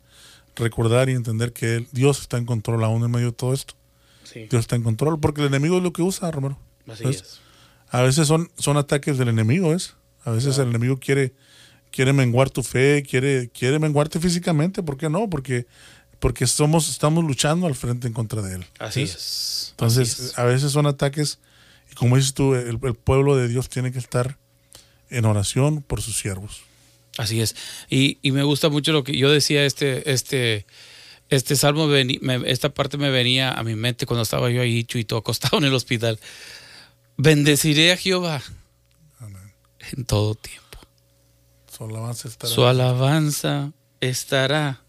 recordar y entender que él- Dios está en control aún en medio de todo esto. Sí, Dios está en control porque el enemigo es lo que usa, Romero. así ¿ves? es. A veces son, son ataques del enemigo, ¿es? A veces el enemigo quiere, quiere menguar tu fe, quiere, quiere menguarte físicamente, ¿por qué no? Porque, porque somos, estamos luchando al frente en contra de él. Así es. Entonces, Así es. a veces son ataques, y como dices tú, el, el pueblo de Dios tiene que estar en oración por sus siervos. Así es. Y, y me gusta mucho lo que yo decía, este, este, este salmo, me- esta parte me venía a mi mente cuando estaba yo ahí, Chuito, acostado en el hospital. Bendeciré a Jehová Amén. en todo tiempo. Su alabanza estará. Su alabanza estará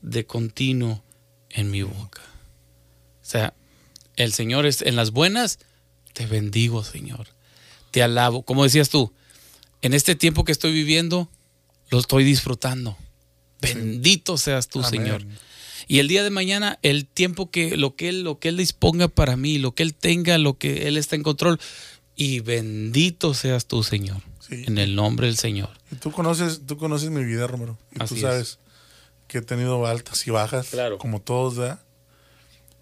de continuo en mi boca. O sea, el Señor es en las buenas, te bendigo, Señor. Te alabo. Como decías tú, en este tiempo que estoy viviendo, lo estoy disfrutando. Bendito seas tú, Amén. Señor. Y el día de mañana, el tiempo que lo que él lo que él disponga para mí, lo que él tenga, lo que él está en control y bendito seas tú, Señor. Sí. En el nombre del Señor. Y tú conoces, tú conoces mi vida, Romero. Y Así tú es. sabes que he tenido altas y bajas, Claro. como todos, ¿verdad?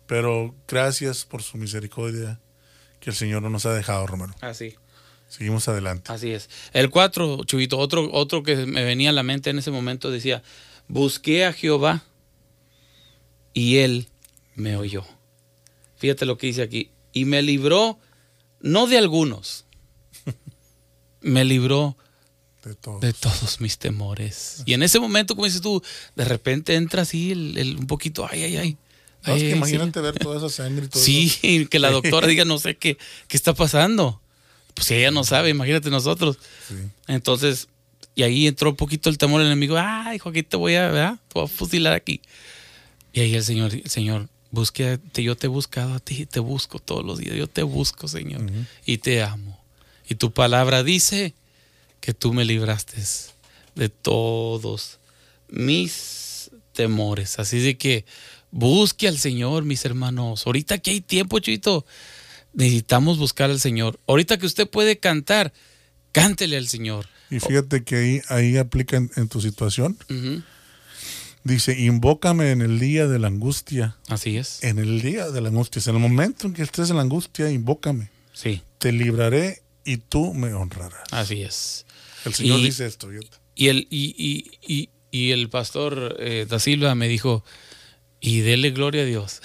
Pero gracias por su misericordia que el Señor no nos ha dejado, Romero. Así. Seguimos adelante. Así es. El 4, Chubito, otro, otro que me venía a la mente en ese momento decía, busqué a Jehová y él me oyó. Fíjate lo que dice aquí. Y me libró, no de algunos, me libró De todos. de todos mis temores. Y en ese momento, como dices tú, de repente entra así el, el- un poquito, ay, ay, ay. No, es que imagínate ver toda esa sangre y todo Sí, eso. [laughs] que la doctora diga, no sé qué, qué está pasando. Pues si ella no sabe, imagínate nosotros. Sí. Entonces, y ahí entró un poquito el temor del enemigo. Ay, hijo, aquí te voy a, ¿verdad? Te voy a fusilar aquí. Y ahí el Señor, el Señor, busque, yo te he buscado a ti, te busco todos los días. Yo te busco, Señor, y te amo. Y tu palabra dice que tú me libraste de todos mis temores. Así de que busque al Señor, mis hermanos. Ahorita que hay tiempo, Chuito, necesitamos buscar al Señor. Ahorita que usted puede cantar, cántele al Señor. Y fíjate que ahí, ahí aplica en, en tu situación. Dice, invócame en el día de la angustia. Así es. En el día de la angustia. En el momento en que estés en la angustia, invócame. Sí, Te libraré y tú me honrarás. así es. El Señor Y- dice esto. Y el, y, y, y, y el pastor eh, Da Silva me dijo, y dele gloria a Dios.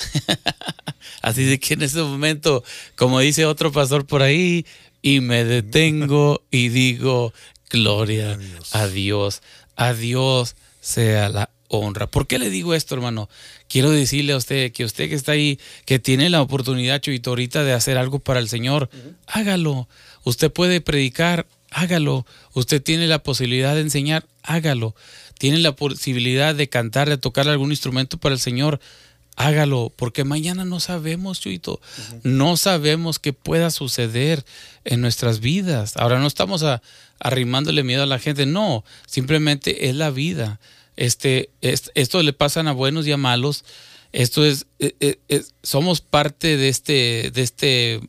[laughs] Así de que en ese momento, como dice otro pastor por ahí, y me detengo y digo, gloria A Dios. a Dios, a Dios sea la honra. ¿Por qué le digo esto, hermano? Quiero decirle a usted que usted que está ahí, que tiene la oportunidad, Chuito, ahorita de hacer algo para el Señor, hágalo. Usted puede predicar, hágalo. Usted tiene la posibilidad de enseñar, hágalo. Tiene la posibilidad de cantar, de tocar algún instrumento para el Señor, hágalo, porque mañana no sabemos, Chuito, no sabemos qué pueda suceder en nuestras vidas. Ahora no estamos a- arrimándole miedo a la gente, no, simplemente es la vida. Este, es- esto le pasan a buenos y a malos. Esto es, eh, eh, es- somos parte de este, de este,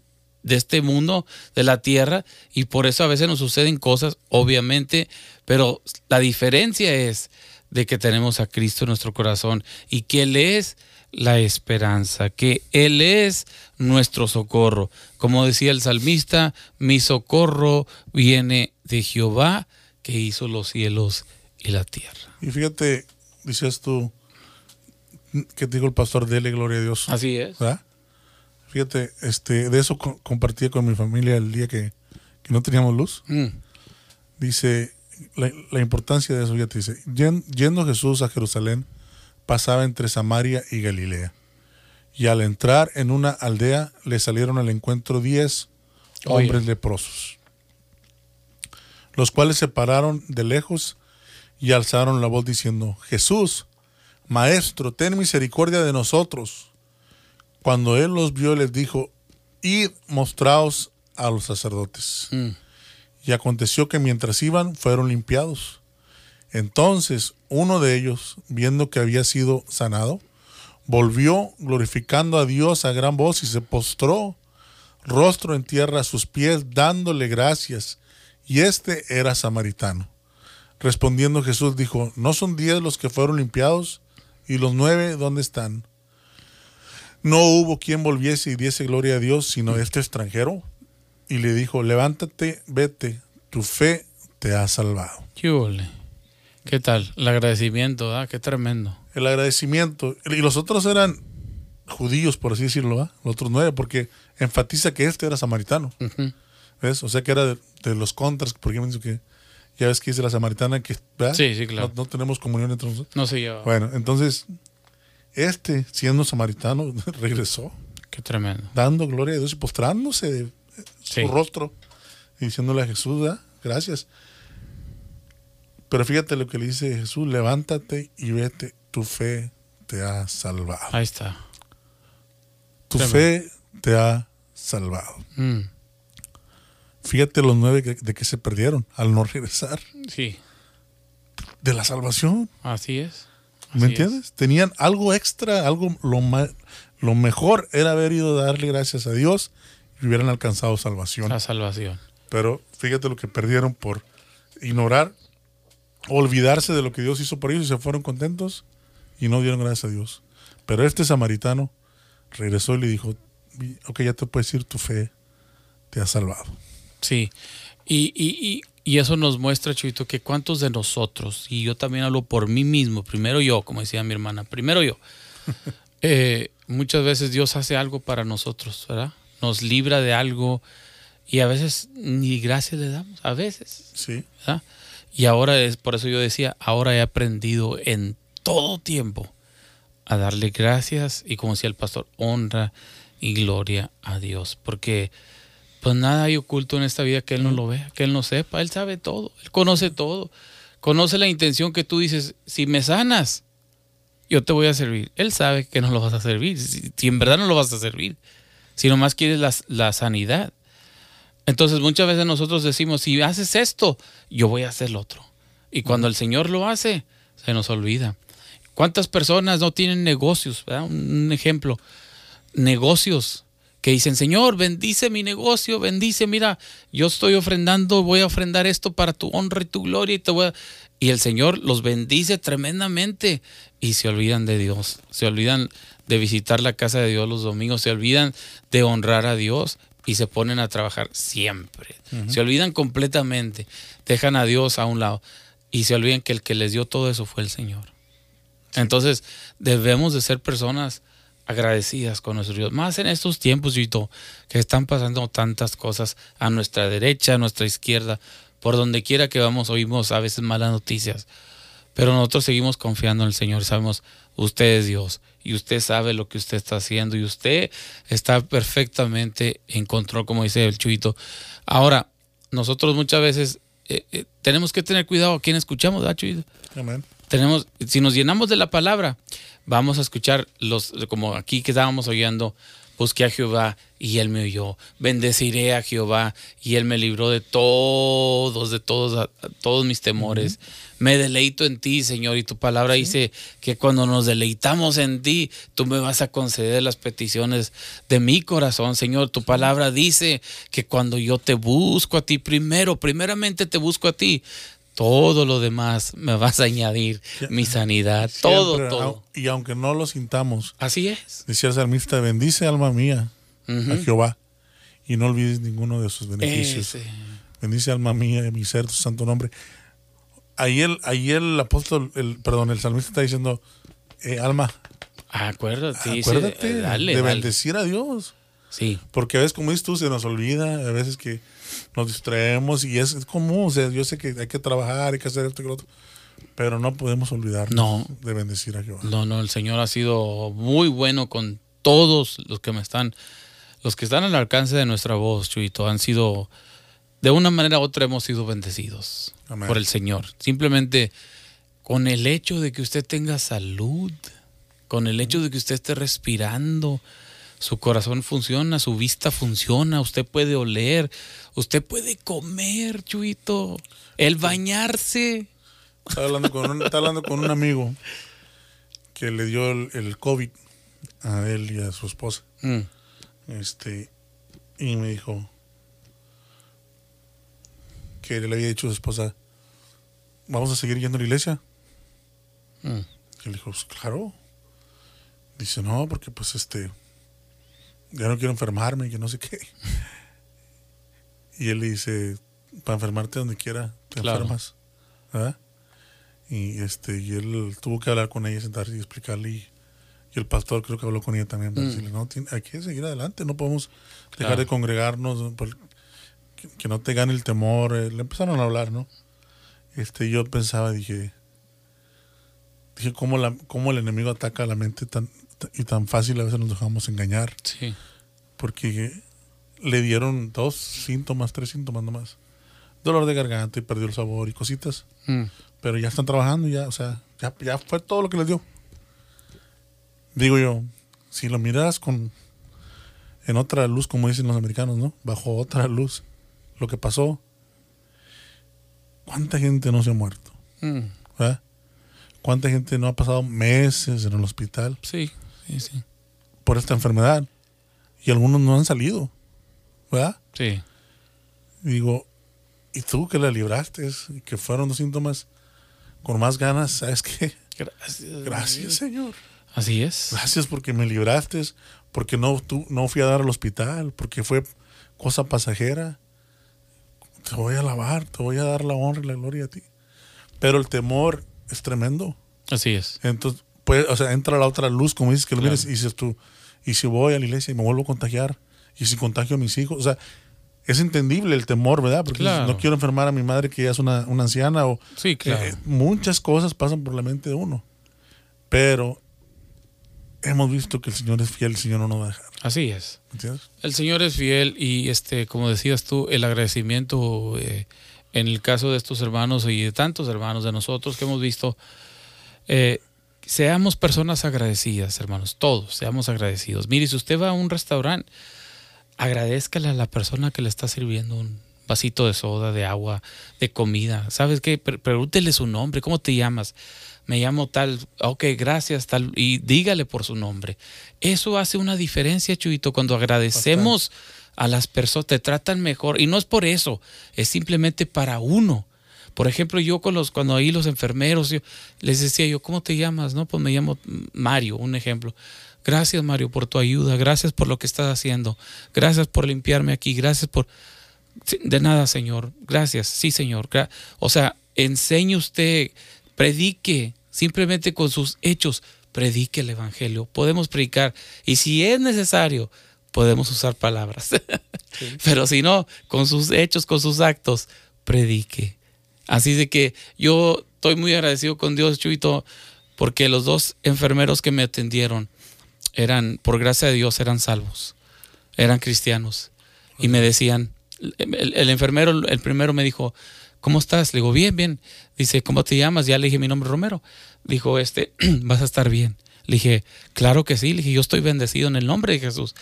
de este mundo, de la tierra, y por eso a veces nos suceden cosas, obviamente, pero la diferencia es de que tenemos a Cristo en nuestro corazón y que Él es la esperanza, que Él es nuestro socorro. Como decía el salmista, mi socorro viene de Jehová que hizo los cielos y la tierra. Y fíjate, dices tú, que dijo el pastor, dele gloria a Dios. Así es. ¿verdad? Fíjate, este, de eso co- compartía con mi familia el día que, que no teníamos luz. Mm, Dice, la, la importancia de eso ya te dice, "Yen- yendo Jesús a Jerusalén, pasaba entre Samaria y Galilea. Y al entrar en una aldea, le salieron al encuentro diez Oye. hombres leprosos, los cuales se pararon de lejos y alzaron la voz diciendo, Jesús, Maestro, ten misericordia de nosotros. Cuando él los vio, les dijo, id, mostraos a los sacerdotes. mm. Y aconteció que mientras iban, fueron limpiados. Entonces uno de ellos, viendo que había sido sanado, volvió glorificando a Dios a gran voz y se postró, rostro en tierra a sus pies, dándole gracias. Y este era samaritano. Respondiendo Jesús dijo, ¿no son diez los que fueron limpiados? ¿Y los nueve dónde están? No hubo quien volviese y diese gloria a Dios, sino este extranjero. Y le dijo, levántate, vete, tu fe te ha salvado. ¿Qué? ¿Qué tal? El agradecimiento, ¿ah? Qué tremendo. El agradecimiento. Y los otros eran judíos, por así decirlo, ¿ah? los otros nueve, porque enfatiza que este era samaritano. Ujú. ¿Ves? O sea que era de, de los contras, porque me dice que ya ves que dice la samaritana que ¿verdad? Sí, sí, claro. no, no tenemos comunión entre nosotros. No se lleva. Bueno, entonces, este, siendo samaritano, [laughs] regresó, Qué tremendo. dando gloria a Dios y postrándose de Sí. su rostro y diciéndole a Jesús, ¿verdad? gracias. Pero fíjate lo que le dice Jesús, levántate y vete, tu fe te ha salvado. Ahí está. Tu tremendo. fe te ha salvado. Mm, Fíjate los nueve que- de que se perdieron al no regresar Sí, de la salvación. así es. ¿Me Así entiendes? Tenían algo extra, algo lo, ma- lo mejor era haber ido a darle gracias a Dios y hubieran alcanzado salvación. La salvación. Pero fíjate lo que perdieron por ignorar, olvidarse de lo que Dios hizo por ellos y se fueron contentos y no dieron gracias a Dios. Pero este samaritano regresó y le dijo, ok, ya te puedes ir, tu fe te ha salvado. Sí. Y, y, y, y eso nos muestra, Chuito, que cuántos de nosotros, y yo también hablo por mí mismo, primero yo, como decía mi hermana, primero yo. [laughs] Eh, muchas veces Dios hace algo para nosotros, ¿verdad? Nos libra de algo y a veces ni gracias le damos, a veces. Sí, ¿verdad? Y ahora es, por eso yo decía, ahora he aprendido en todo tiempo a darle gracias y como decía el pastor, honra y gloria a Dios. Porque pues nada hay oculto en esta vida que Él no lo vea, que Él no sepa, Él sabe todo, Él conoce todo, conoce la intención que tú dices, si me sanas, yo te voy a servir. Él sabe que no lo vas a servir, si, en verdad no lo vas a servir, si nomás quieres la, la sanidad. Entonces muchas veces nosotros decimos, si haces esto, yo voy a hacer lo otro. Y cuando el Señor lo hace, se nos olvida. ¿Cuántas personas no tienen negocios? ¿verdad? Un ejemplo, negocios que dicen, Señor, bendice mi negocio, bendice, mira, yo estoy ofrendando, voy a ofrendar esto para tu honra y tu gloria y te voy a... Y el Señor los bendice tremendamente y se olvidan de Dios, se olvidan de visitar la casa de Dios los domingos, se olvidan de honrar a Dios y se ponen a trabajar siempre. Se olvidan completamente, dejan a Dios a un lado y se olvidan que el que les dio todo eso fue el Señor. Entonces debemos de ser personas agradecidas con nuestro Dios, más en estos tiempos, Yito, que están pasando tantas cosas a nuestra derecha, a nuestra izquierda, por donde quiera que vamos oímos a veces malas noticias, pero nosotros seguimos confiando en el Señor, sabemos, usted es Dios y usted sabe lo que usted está haciendo y usted está perfectamente en control, como dice el Chuito. Ahora, nosotros muchas veces eh, eh, tenemos que tener cuidado a quién escuchamos, ¿verdad, Chuito? amén. Tenemos, si nos llenamos de la palabra, vamos a escuchar los, como aquí que estábamos oyendo, busqué a Jehová y él me oyó, bendeciré a Jehová y él me libró de todos, de todos, todos mis temores. Me deleito en ti, Señor, y tu palabra dice que cuando nos deleitamos en ti, tú me vas a conceder las peticiones de mi corazón, Señor. Tu palabra dice que cuando yo te busco a ti primero, primeramente te busco a ti, todo lo demás me vas a añadir, mi sanidad, todo, Siempre, todo. Y aunque no lo sintamos, Así es. decía el salmista, bendice alma mía a. Jehová y no olvides ninguno de sus beneficios. Ese. Bendice alma mía, mi ser, tu santo nombre. Ahí el, ahí el apóstol, el, perdón, el salmista está diciendo, eh, alma, Acuérdate, dice, acuérdate dale, de dale. bendecir a Dios. Sí. Porque a veces, como dices tú, se nos olvida, a veces que nos distraemos y es, es común. O sea, yo sé que hay que trabajar, hay que hacer esto y lo otro, pero no podemos olvidar No. de bendecir a Jehová. No, no, el Señor ha sido muy bueno con todos los que me están, los que están al alcance de nuestra voz, Chuito, han sido, de una manera u otra hemos sido bendecidos Amén. por el Señor. Simplemente con el hecho de que usted tenga salud, con el hecho de que usted esté respirando, su corazón funciona, su vista funciona, usted puede oler, usted puede comer, Chuito, el bañarse. Estaba hablando con un, estaba hablando con un amigo que le dio el, el COVID a él y a su esposa. Mm, Este, y me dijo que le había dicho a su esposa, ¿vamos a seguir yendo a la iglesia? mm. Y le dijo, "Pues, claro. Dice, no, porque pues este, ya no quiero enfermarme, que no sé qué. [laughs] Y él le dice, para enfermarte donde quiera, te Claro. enfermas. ¿verdad? Y este, y él tuvo que hablar con ella, sentarse y explicarle. Y, y el pastor creo que habló con ella también para Mm. decirle, no, tiene- hay que seguir adelante, no podemos dejar Claro. de congregarnos, que, que no te gane el temor. eh, Le empezaron a hablar, ¿no? Este, yo pensaba, dije, dije cómo, la, cómo el enemigo ataca la mente tan- y tan fácil a veces nos dejamos engañar, Sí. porque le dieron dos síntomas, tres síntomas nomás. Dolor de garganta y perdió el sabor y cositas, Mm. pero ya están trabajando, ya, o sea, ya, ya fue todo lo que les dio. Digo yo, si lo miras con en otra luz, como dicen los americanos, ¿no? Bajo otra luz, lo que pasó, ¿cuánta gente no se ha muerto? Mm. ¿verdad? ¿Cuánta gente no ha pasado meses en el hospital Sí, sí, sí. por esta enfermedad? Y algunos no han salido, ¿verdad? Sí. Y digo, ¿y tú que la libraste? Que fueron dos síntomas con más ganas, ¿sabes qué? Gracias. Gracias, Señor. Así es. Gracias porque me libraste, porque no, tú, no fui a dar al hospital, porque fue cosa pasajera. Te voy a alabar, te voy a dar la honra y la gloria a ti. Pero el temor es tremendo. Así es. Entonces, pues, o sea, entra la otra luz, como dices que lo Claro. mires, y dices tú, y si voy a la iglesia y me vuelvo a contagiar, y si contagio a mis hijos, o sea, es entendible el temor, ¿verdad? Porque Claro. no quiero enfermar a mi madre que ya es una, una anciana, o Sí, claro. eh, muchas cosas pasan por la mente de uno. Pero hemos visto que el Señor es fiel, el Señor no nos va a dejar. Así es. ¿me ¿Entiendes? El Señor es fiel y este, como decías tú, el agradecimiento eh, en el caso de estos hermanos y de tantos hermanos de nosotros que hemos visto, eh, seamos personas agradecidas, hermanos, todos, seamos agradecidos. Mire, si usted va a un restaurante, agradezcale a la persona que le está sirviendo un vasito de soda, de agua, de comida. ¿Sabes qué? Pre- Pregúntele su nombre, ¿cómo te llamas? Me llamo tal, ok, gracias, tal, y dígale por su nombre. Eso hace una diferencia, Chuito, cuando agradecemos a las personas, te tratan mejor, y no es por eso, es simplemente para uno. Por ejemplo, yo con los, cuando ahí los enfermeros, yo, les decía yo, ¿cómo te llamas? No, pues me llamo Mario, un ejemplo. Gracias, Mario, por tu ayuda, gracias por lo que estás haciendo, gracias por limpiarme aquí, gracias por... De nada, Señor, gracias, sí, Señor. O sea, enseñe usted, predique, simplemente con sus hechos, predique el Evangelio. Podemos predicar, y si es necesario, podemos usar palabras. [laughs] Pero si no, con sus hechos, con sus actos, predique. Así de que yo estoy muy agradecido con Dios, Chuito, porque los dos enfermeros que me atendieron eran, por gracia de Dios, eran salvos, eran cristianos. Y me decían, el, enfermero, el primero me dijo, ¿cómo estás? Le digo, bien, bien. Dice, ¿cómo te llamas? Ya le dije mi nombre, Romero. Dijo, este, [clears throat] vas a estar bien. Le dije, claro que sí. Le dije, yo estoy bendecido en el nombre de Jesús.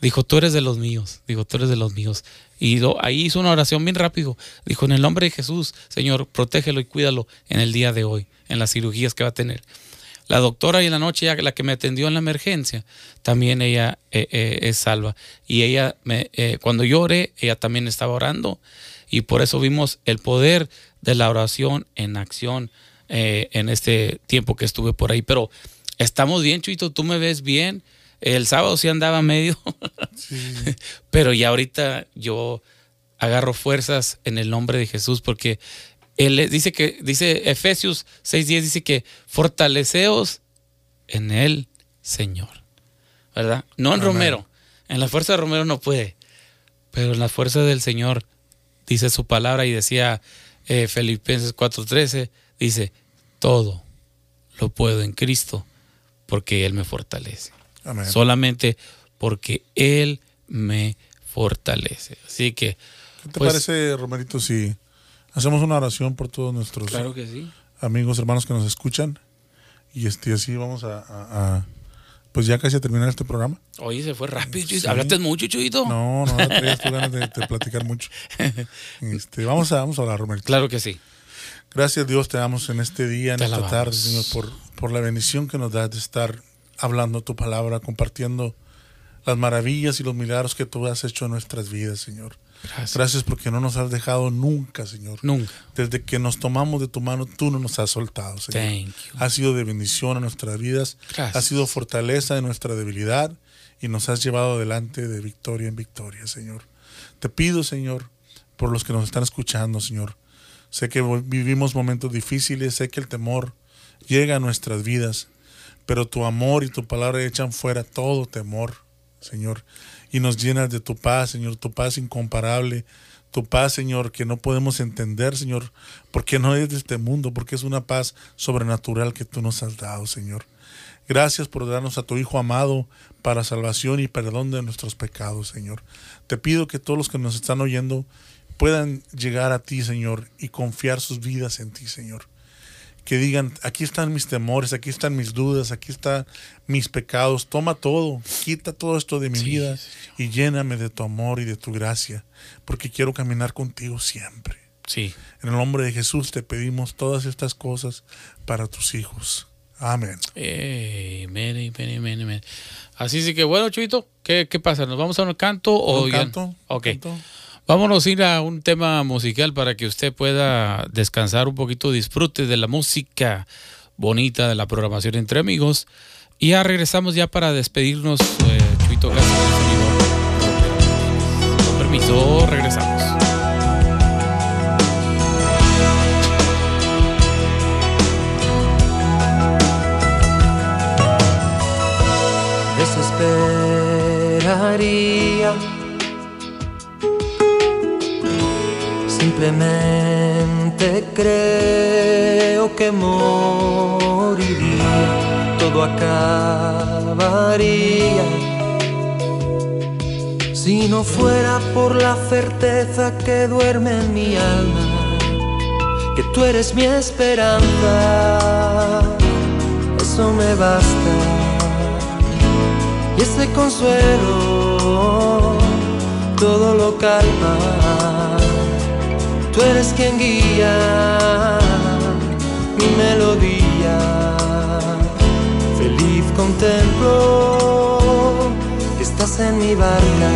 Dijo, tú eres de los míos. Dijo, tú eres de los míos. Y lo- ahí hizo una oración bien rápido. Dijo, en el nombre de Jesús, Señor, protégelo y cuídalo en el día de hoy, en las cirugías que va a tener. La doctora y en la noche, ya la que me atendió en la emergencia, también ella eh, eh, es salva. Y ella, me, eh, cuando yo oré, ella también estaba orando. Y por eso vimos el poder de la oración en acción en este tiempo que estuve por ahí. Pero estamos bien, Chuito, tú me ves bien. El sábado sí andaba medio, [laughs] pero ya ahorita yo agarro fuerzas en el nombre de Jesús porque él dice que dice Efesios 6:10 dice que fortaleceos en el Señor. ¿Verdad? No en Amén. Romero, En la fuerza de Romero no puede, pero en la fuerza del Señor, dice su palabra y decía eh, Filipenses 4:13, dice, todo lo puedo en Cristo porque Él me fortalece. Amén. Solamente porque Él me fortalece. Así que... ¿Qué te pues, parece, Romerito, si hacemos una oración por todos nuestros Claro que sí. amigos, hermanos que nos escuchan? Y este, así vamos a, a- a- pues ya casi a terminar este programa. Oye, se fue rápido. Sí. ¿Hablaste mucho, Chuyito? No, no, [laughs] traías tú ganas de, de platicar mucho. Este, vamos, a, vamos a hablar, Romerito. Claro que sí. Gracias Dios te damos en este día, en Te esta alabamos. tarde, Señor, por, por la bendición que nos das de estar hablando tu palabra, compartiendo las maravillas y los milagros que tú has hecho en nuestras vidas, Señor. Gracias. Gracias porque no nos has dejado nunca, Señor. Nunca. Desde que nos tomamos de tu mano, tú no nos has soltado, Señor. Thank you. Ha sido de bendición a nuestras vidas, Gracias. ha sido fortaleza de nuestra debilidad y nos has llevado adelante de victoria en victoria, Señor. Te pido, Señor, por los que nos están escuchando, Señor. Sé que vivimos momentos difíciles, sé que el temor llega a nuestras vidas, pero tu amor y tu palabra echan fuera todo temor, Señor, y nos llenas de tu paz, Señor, tu paz incomparable, tu paz, Señor, que no podemos entender, Señor, porque no es de este mundo, porque es una paz sobrenatural que tú nos has dado, Señor. Gracias por darnos a tu Hijo amado para salvación y perdón de nuestros pecados, Señor. Te pido que todos los que nos están oyendo puedan llegar a ti, Señor, y confiar sus vidas en ti, Señor. Que digan, aquí están mis temores, aquí están mis dudas, aquí están mis pecados. Toma todo, quita todo esto de mi Sí, vida Señor. y lléname de tu amor y de tu gracia, porque quiero caminar contigo siempre. Sí. En el nombre de Jesús te pedimos todas estas cosas para tus hijos. Amén. Amén, amén. Así sí que bueno, Chuito, ¿qué, qué pasa? ¿Nos vamos a un canto o ¿Un ya- canto? Ok. ¿Canto? Vámonos a ir a un tema musical para que usted pueda descansar un poquito, disfrute de la música bonita de la programación entre amigos. Y ya regresamos ya para despedirnos, eh, Chuito Castro, regresamos. Creo que moriría, todo acabaría. Si no fuera por la certeza que duerme en mi alma, que tú eres mi esperanza, eso me basta y ese consuelo todo lo calma. Tú eres quien guía mi melodía. Feliz contemplo que estás en mi barca.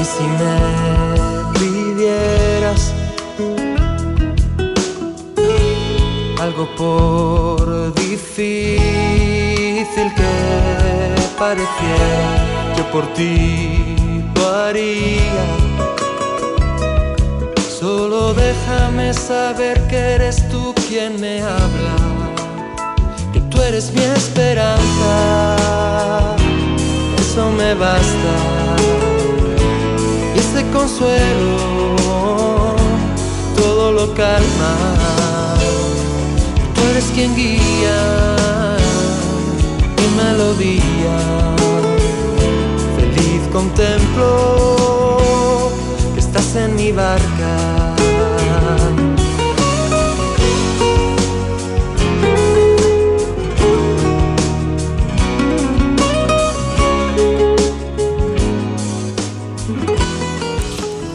Y si me pidieras algo por difícil que pareciera, yo por ti haría. Solo déjame saber que eres tú quien me habla, que tú eres mi esperanza, eso me basta. Y ese consuelo todo lo calma tú eres quien guía mi melodía. Contemplo que estás en mi barca.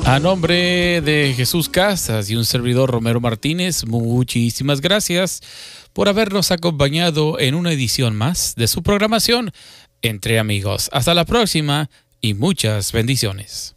A nombre de Jesús Casas y un servidor Romero Martínez, muchísimas gracias por habernos acompañado en una edición más de su programación Entre Amigos. Hasta la próxima y muchas bendiciones.